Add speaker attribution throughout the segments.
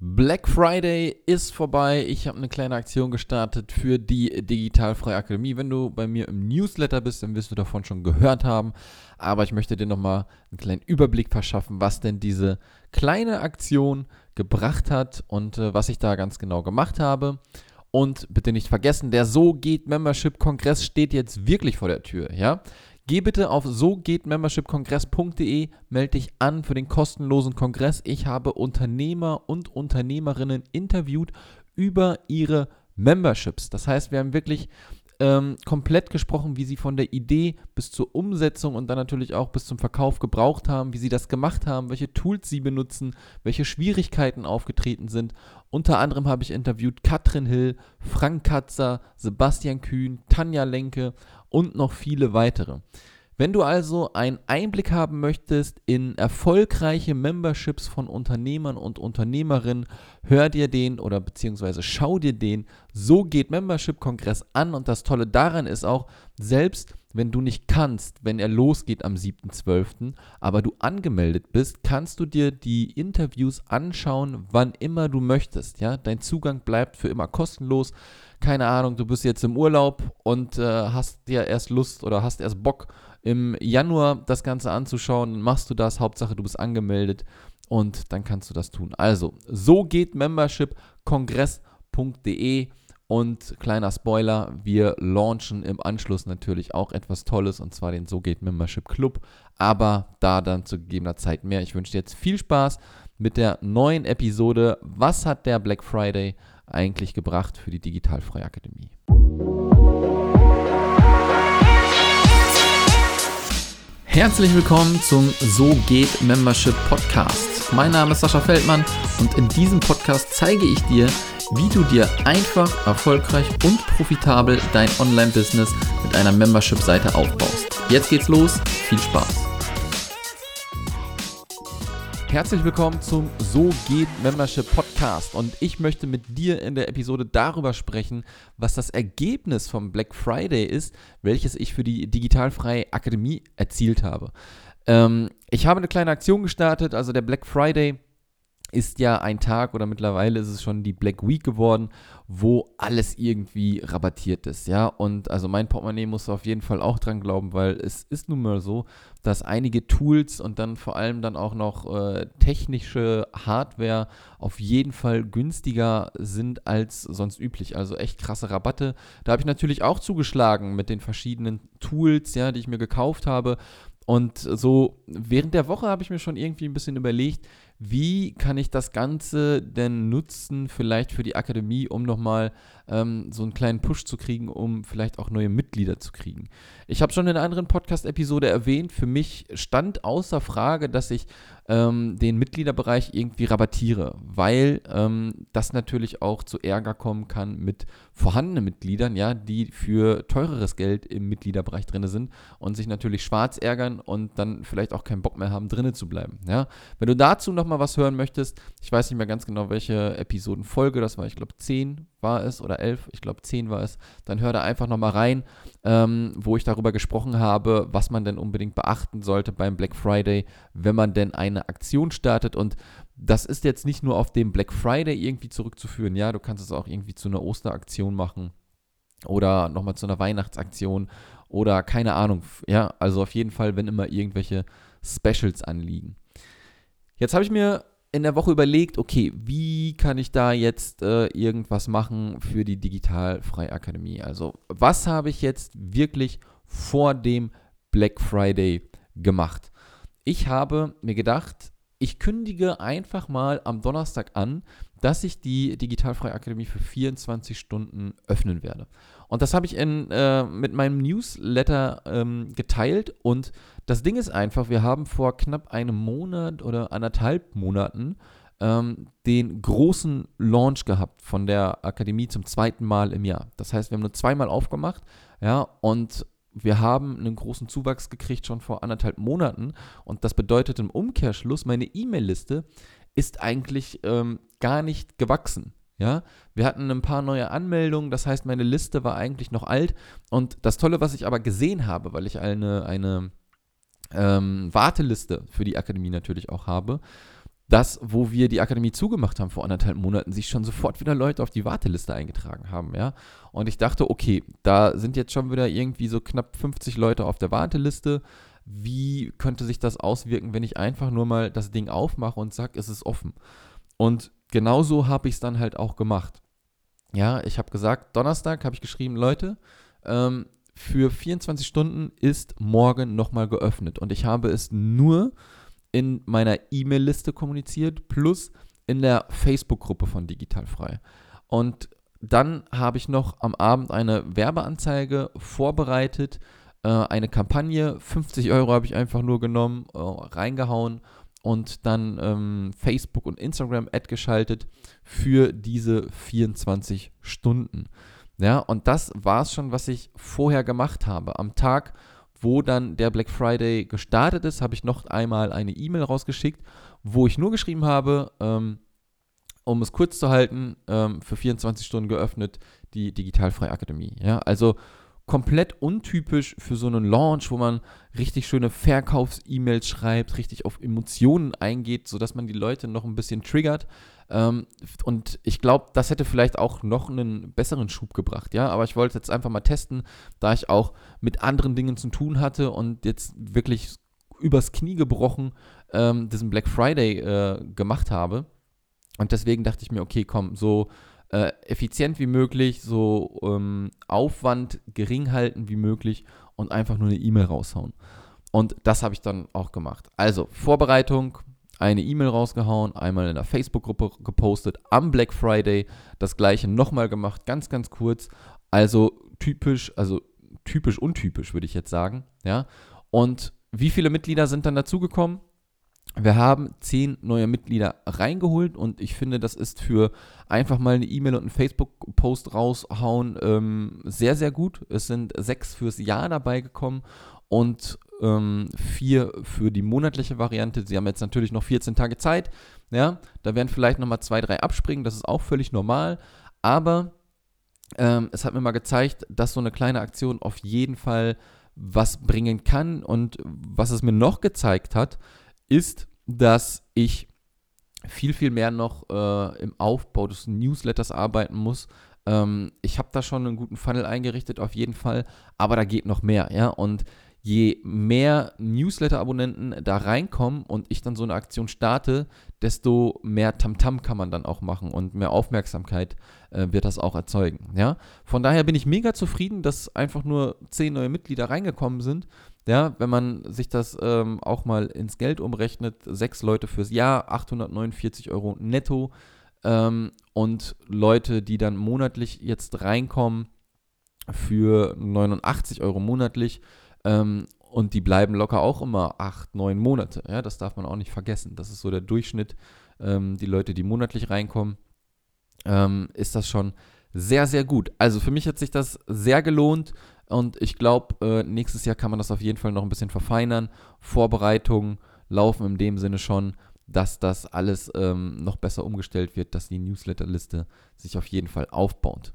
Speaker 1: Black Friday ist vorbei. Ich habe eine kleine Aktion gestartet für die Digitalfreie Akademie. Wenn du bei mir im Newsletter bist, dann wirst du davon schon gehört haben. Aber ich möchte dir nochmal einen kleinen Überblick verschaffen, was denn diese kleine Aktion gebracht hat und äh, was ich da ganz genau gemacht habe. Und bitte nicht vergessen, der So geht Membership Kongress steht jetzt wirklich vor der Tür, ja? Geh bitte auf sogehtmembershipkongress.de, melde dich an für den kostenlosen Kongress. Ich habe Unternehmer und Unternehmerinnen interviewt über ihre Memberships. Das heißt, wir haben wirklich ähm, komplett gesprochen, wie sie von der Idee bis zur Umsetzung und dann natürlich auch bis zum Verkauf gebraucht haben, wie sie das gemacht haben, welche Tools sie benutzen, welche Schwierigkeiten aufgetreten sind. Unter anderem habe ich interviewt Katrin Hill, Frank Katzer, Sebastian Kühn, Tanja Lenke und noch viele weitere. Wenn du also einen Einblick haben möchtest in erfolgreiche Memberships von Unternehmern und Unternehmerinnen, hör dir den oder beziehungsweise schau dir den So geht Membership Kongress an und das Tolle daran ist auch, selbst wenn du nicht kannst, wenn er losgeht am 7.12., aber du angemeldet bist, kannst du dir die Interviews anschauen, wann immer du möchtest. Ja? Dein Zugang bleibt für immer kostenlos. Keine Ahnung, du bist jetzt im Urlaub und äh, hast dir erst Lust oder hast erst Bock, im Januar das Ganze anzuschauen, machst du das. Hauptsache, du bist angemeldet und dann kannst du das tun. Also, so geht Membership kongress.de. Und kleiner Spoiler, wir launchen im Anschluss natürlich auch etwas Tolles und zwar den So geht Membership Club. Aber da dann zu gegebener Zeit mehr. Ich wünsche dir jetzt viel Spaß mit der neuen Episode. Was hat der Black Friday eigentlich gebracht für die Digitalfreie Akademie? Herzlich willkommen zum So geht Membership Podcast. Mein Name ist Sascha Feldmann und in diesem Podcast zeige ich dir, wie du dir einfach, erfolgreich und profitabel dein Online-Business mit einer Membership-Seite aufbaust. Jetzt geht's los, viel Spaß! Herzlich willkommen zum So geht Membership Podcast und ich möchte mit dir in der Episode darüber sprechen, was das Ergebnis vom Black Friday ist, welches ich für die Digitalfreie Akademie erzielt habe. Ähm, ich habe eine kleine Aktion gestartet, also der Black Friday ist ja ein Tag oder mittlerweile ist es schon die Black Week geworden, wo alles irgendwie rabattiert ist, ja. Und also mein Portemonnaie muss auf jeden Fall auch dran glauben, weil es ist nun mal so, dass einige Tools und dann vor allem dann auch noch äh, technische Hardware auf jeden Fall günstiger sind als sonst üblich. Also echt krasse Rabatte. Da habe ich natürlich auch zugeschlagen mit den verschiedenen Tools, ja, die ich mir gekauft habe. Und so während der Woche habe ich mir schon irgendwie ein bisschen überlegt, wie kann ich das Ganze denn nutzen, vielleicht für die Akademie, um nochmal ähm, so einen kleinen Push zu kriegen, um vielleicht auch neue Mitglieder zu kriegen. Ich habe schon in einer anderen Podcast-Episode erwähnt, für mich stand außer Frage, dass ich ähm, den Mitgliederbereich irgendwie rabattiere, weil ähm, das natürlich auch zu Ärger kommen kann mit vorhandenen Mitgliedern, ja, die für teureres Geld im Mitgliederbereich drin sind und sich natürlich schwarz ärgern und dann vielleicht auch keinen Bock mehr haben, drinnen zu bleiben. Ja. Wenn du dazu nochmal was hören möchtest, ich weiß nicht mehr ganz genau, welche Episodenfolge das war, ich glaube 10 war es oder 11, ich glaube 10 war es, dann hör da einfach nochmal rein, ähm, wo ich darüber gesprochen habe, was man denn unbedingt beachten sollte beim Black Friday, wenn man denn eine Aktion startet. Und das ist jetzt nicht nur auf den Black Friday irgendwie zurückzuführen, ja, du kannst es auch irgendwie zu einer Osteraktion machen oder nochmal zu einer Weihnachtsaktion oder keine Ahnung, ja, also auf jeden Fall, wenn immer irgendwelche Specials anliegen. Jetzt habe ich mir in der Woche überlegt, okay, wie kann ich da jetzt äh, irgendwas machen für die Digitalfreie Akademie? Also, was habe ich jetzt wirklich vor dem Black Friday gemacht? Ich habe mir gedacht, ich kündige einfach mal am Donnerstag an, dass ich die Digitalfreie Akademie für 24 Stunden öffnen werde. Und das habe ich in, äh, mit meinem Newsletter ähm, geteilt. Und das Ding ist einfach, wir haben vor knapp einem Monat oder anderthalb Monaten ähm, den großen Launch gehabt von der Akademie zum zweiten Mal im Jahr. Das heißt, wir haben nur zweimal aufgemacht, ja, und wir haben einen großen Zuwachs gekriegt schon vor anderthalb Monaten. Und das bedeutet im Umkehrschluss, meine E-Mail-Liste ist eigentlich ähm, gar nicht gewachsen. Ja, wir hatten ein paar neue Anmeldungen, das heißt, meine Liste war eigentlich noch alt. Und das Tolle, was ich aber gesehen habe, weil ich eine, eine ähm, Warteliste für die Akademie natürlich auch habe, dass, wo wir die Akademie zugemacht haben vor anderthalb Monaten, sich schon sofort wieder Leute auf die Warteliste eingetragen haben, ja. Und ich dachte, okay, da sind jetzt schon wieder irgendwie so knapp 50 Leute auf der Warteliste. Wie könnte sich das auswirken, wenn ich einfach nur mal das Ding aufmache und sage, es ist offen? Und genauso habe ich es dann halt auch gemacht. Ja, ich habe gesagt, Donnerstag habe ich geschrieben, Leute, ähm, für 24 Stunden ist morgen nochmal geöffnet. Und ich habe es nur in meiner E-Mail-Liste kommuniziert, plus in der Facebook-Gruppe von Digitalfrei. Und dann habe ich noch am Abend eine Werbeanzeige vorbereitet, äh, eine Kampagne, 50 Euro habe ich einfach nur genommen, äh, reingehauen und dann ähm, Facebook und Instagram Ad geschaltet für diese 24 Stunden. Ja, und das war es schon, was ich vorher gemacht habe. Am Tag, wo dann der Black Friday gestartet ist, habe ich noch einmal eine E-Mail rausgeschickt, wo ich nur geschrieben habe, ähm, um es kurz zu halten, ähm, für 24 Stunden geöffnet, die Digitalfreie Akademie. Ja, also komplett untypisch für so einen Launch, wo man richtig schöne Verkaufs-E-Mails schreibt, richtig auf Emotionen eingeht, sodass man die Leute noch ein bisschen triggert. Ähm, und ich glaube, das hätte vielleicht auch noch einen besseren Schub gebracht, ja. Aber ich wollte jetzt einfach mal testen, da ich auch mit anderen Dingen zu tun hatte und jetzt wirklich übers Knie gebrochen ähm, diesen Black Friday äh, gemacht habe. Und deswegen dachte ich mir, okay, komm, so äh, effizient wie möglich, so ähm, Aufwand gering halten wie möglich und einfach nur eine E-Mail raushauen. Und das habe ich dann auch gemacht. Also Vorbereitung, eine E-Mail rausgehauen, einmal in der Facebook-Gruppe gepostet, am Black Friday das gleiche nochmal gemacht, ganz, ganz kurz. Also typisch, also typisch untypisch, würde ich jetzt sagen. Ja. Und wie viele Mitglieder sind dann dazugekommen? Wir haben zehn neue Mitglieder reingeholt und ich finde, das ist für einfach mal eine E-Mail und einen Facebook-Post raushauen ähm, sehr, sehr gut. Es sind sechs fürs Jahr dabei gekommen und ähm, vier für die monatliche Variante. Sie haben jetzt natürlich noch 14 Tage Zeit. Ja, da werden vielleicht nochmal zwei, drei abspringen. Das ist auch völlig normal. Aber ähm, es hat mir mal gezeigt, dass so eine kleine Aktion auf jeden Fall was bringen kann. Und was es mir noch gezeigt hat, ist, dass ich viel, viel mehr noch äh, im Aufbau des Newsletters arbeiten muss. Ähm, ich habe da schon einen guten Funnel eingerichtet, auf jeden Fall, aber da geht noch mehr, ja. Und je mehr Newsletter-Abonnenten da reinkommen und ich dann so eine Aktion starte, desto mehr Tamtam -Tam kann man dann auch machen und mehr Aufmerksamkeit äh, wird das auch erzeugen. Ja? Von daher bin ich mega zufrieden, dass einfach nur zehn neue Mitglieder reingekommen sind. Ja, wenn man sich das ähm, auch mal ins Geld umrechnet, sechs Leute fürs Jahr, 849 Euro netto ähm, und Leute, die dann monatlich jetzt reinkommen für 89 Euro monatlich, ähm, und die bleiben locker auch immer acht, neun Monate. Ja, das darf man auch nicht vergessen. Das ist so der Durchschnitt. Ähm, die Leute, die monatlich reinkommen, ähm, ist das schon sehr, sehr gut. Also für mich hat sich das sehr gelohnt und ich glaube, äh, nächstes Jahr kann man das auf jeden Fall noch ein bisschen verfeinern. Vorbereitungen laufen in dem Sinne schon, dass das alles ähm, noch besser umgestellt wird, dass die Newsletterliste sich auf jeden Fall aufbaut.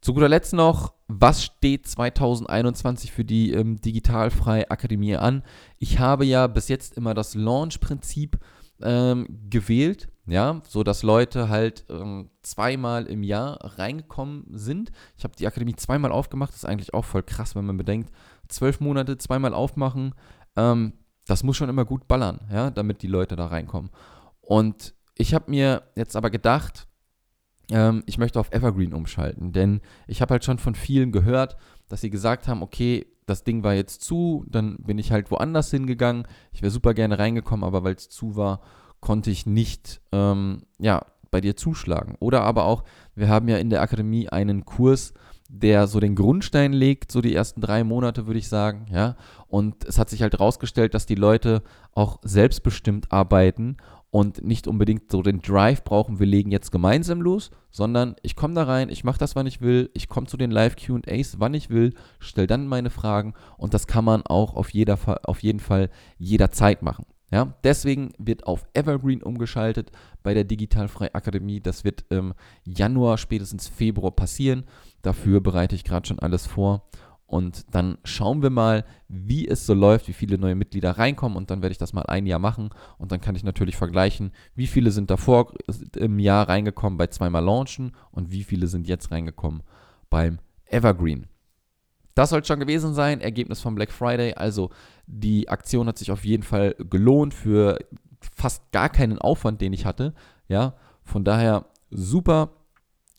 Speaker 1: Zu guter Letzt noch, was steht 2021 für die ähm, Digitalfrei Akademie an? Ich habe ja bis jetzt immer das Launch-Prinzip ähm, gewählt, ja, so dass Leute halt ähm, zweimal im Jahr reingekommen sind. Ich habe die Akademie zweimal aufgemacht, das ist eigentlich auch voll krass, wenn man bedenkt, zwölf Monate zweimal aufmachen, ähm, das muss schon immer gut ballern, ja, damit die Leute da reinkommen. Und ich habe mir jetzt aber gedacht, ähm, ich möchte auf Evergreen umschalten. Denn ich habe halt schon von vielen gehört, dass sie gesagt haben, okay, das Ding war jetzt zu, dann bin ich halt woanders hingegangen. Ich wäre super gerne reingekommen, aber weil es zu war, konnte ich nicht, ähm, ja, bei dir zuschlagen. Oder aber auch, wir haben ja in der Akademie einen Kurs, der so den Grundstein legt, so die ersten drei Monate, würde ich sagen, ja. Und es hat sich halt herausgestellt, dass die Leute auch selbstbestimmt arbeiten und nicht unbedingt so den Drive brauchen, wir legen jetzt gemeinsam los, sondern ich komme da rein, ich mache das, wann ich will, ich komme zu den Live-QAs, wann ich will, stelle dann meine Fragen und das kann man auch auf, jeder, auf jeden Fall jederzeit machen. Ja, deswegen wird auf Evergreen umgeschaltet bei der Digitalfrei Akademie. Das wird im Januar, spätestens Februar passieren. Dafür bereite ich gerade schon alles vor. Und dann schauen wir mal, wie es so läuft, wie viele neue Mitglieder reinkommen. Und dann werde ich das mal ein Jahr machen. Und dann kann ich natürlich vergleichen, wie viele sind davor im Jahr reingekommen bei zweimal Launchen und wie viele sind jetzt reingekommen beim Evergreen. Das soll schon gewesen sein. Ergebnis vom Black Friday. Also die Aktion hat sich auf jeden Fall gelohnt für fast gar keinen Aufwand, den ich hatte. Ja, von daher super.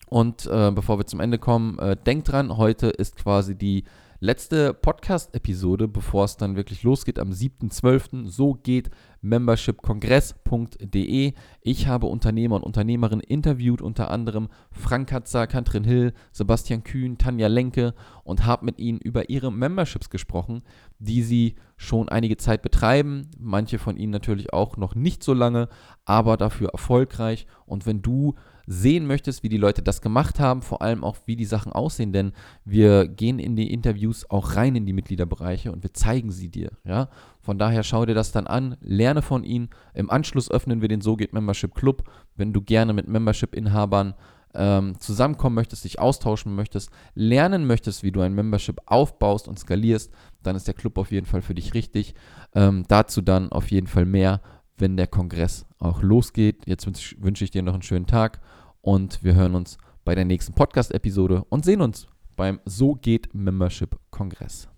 Speaker 1: Und äh, bevor wir zum Ende kommen, äh, denkt dran, heute ist quasi die letzte Podcast-Episode, bevor es dann wirklich losgeht am 7.12. So geht membershipkongress.de. Ich habe Unternehmer und Unternehmerinnen interviewt, unter anderem Frank Katzer, Katrin Hill, Sebastian Kühn, Tanja Lenke und habe mit ihnen über ihre Memberships gesprochen, die sie schon einige Zeit betreiben. Manche von ihnen natürlich auch noch nicht so lange, aber dafür erfolgreich. Und wenn du sehen möchtest, wie die Leute das gemacht haben, vor allem auch, wie die Sachen aussehen, denn wir gehen in die Interviews auch rein in die Mitgliederbereiche und wir zeigen sie dir, ja. Von daher schau dir das dann an, lerne von ihnen. Im Anschluss öffnen wir den So geht Membership Club. Wenn du gerne mit Membership-Inhabern ähm, zusammenkommen möchtest, dich austauschen möchtest, lernen möchtest, wie du ein Membership aufbaust und skalierst, dann ist der Club auf jeden Fall für dich richtig. Ähm, dazu dann auf jeden Fall mehr, wenn der Kongress auch losgeht. Jetzt wünsche ich dir noch einen schönen Tag und wir hören uns bei der nächsten Podcast-Episode und sehen uns beim So geht Membership Kongress.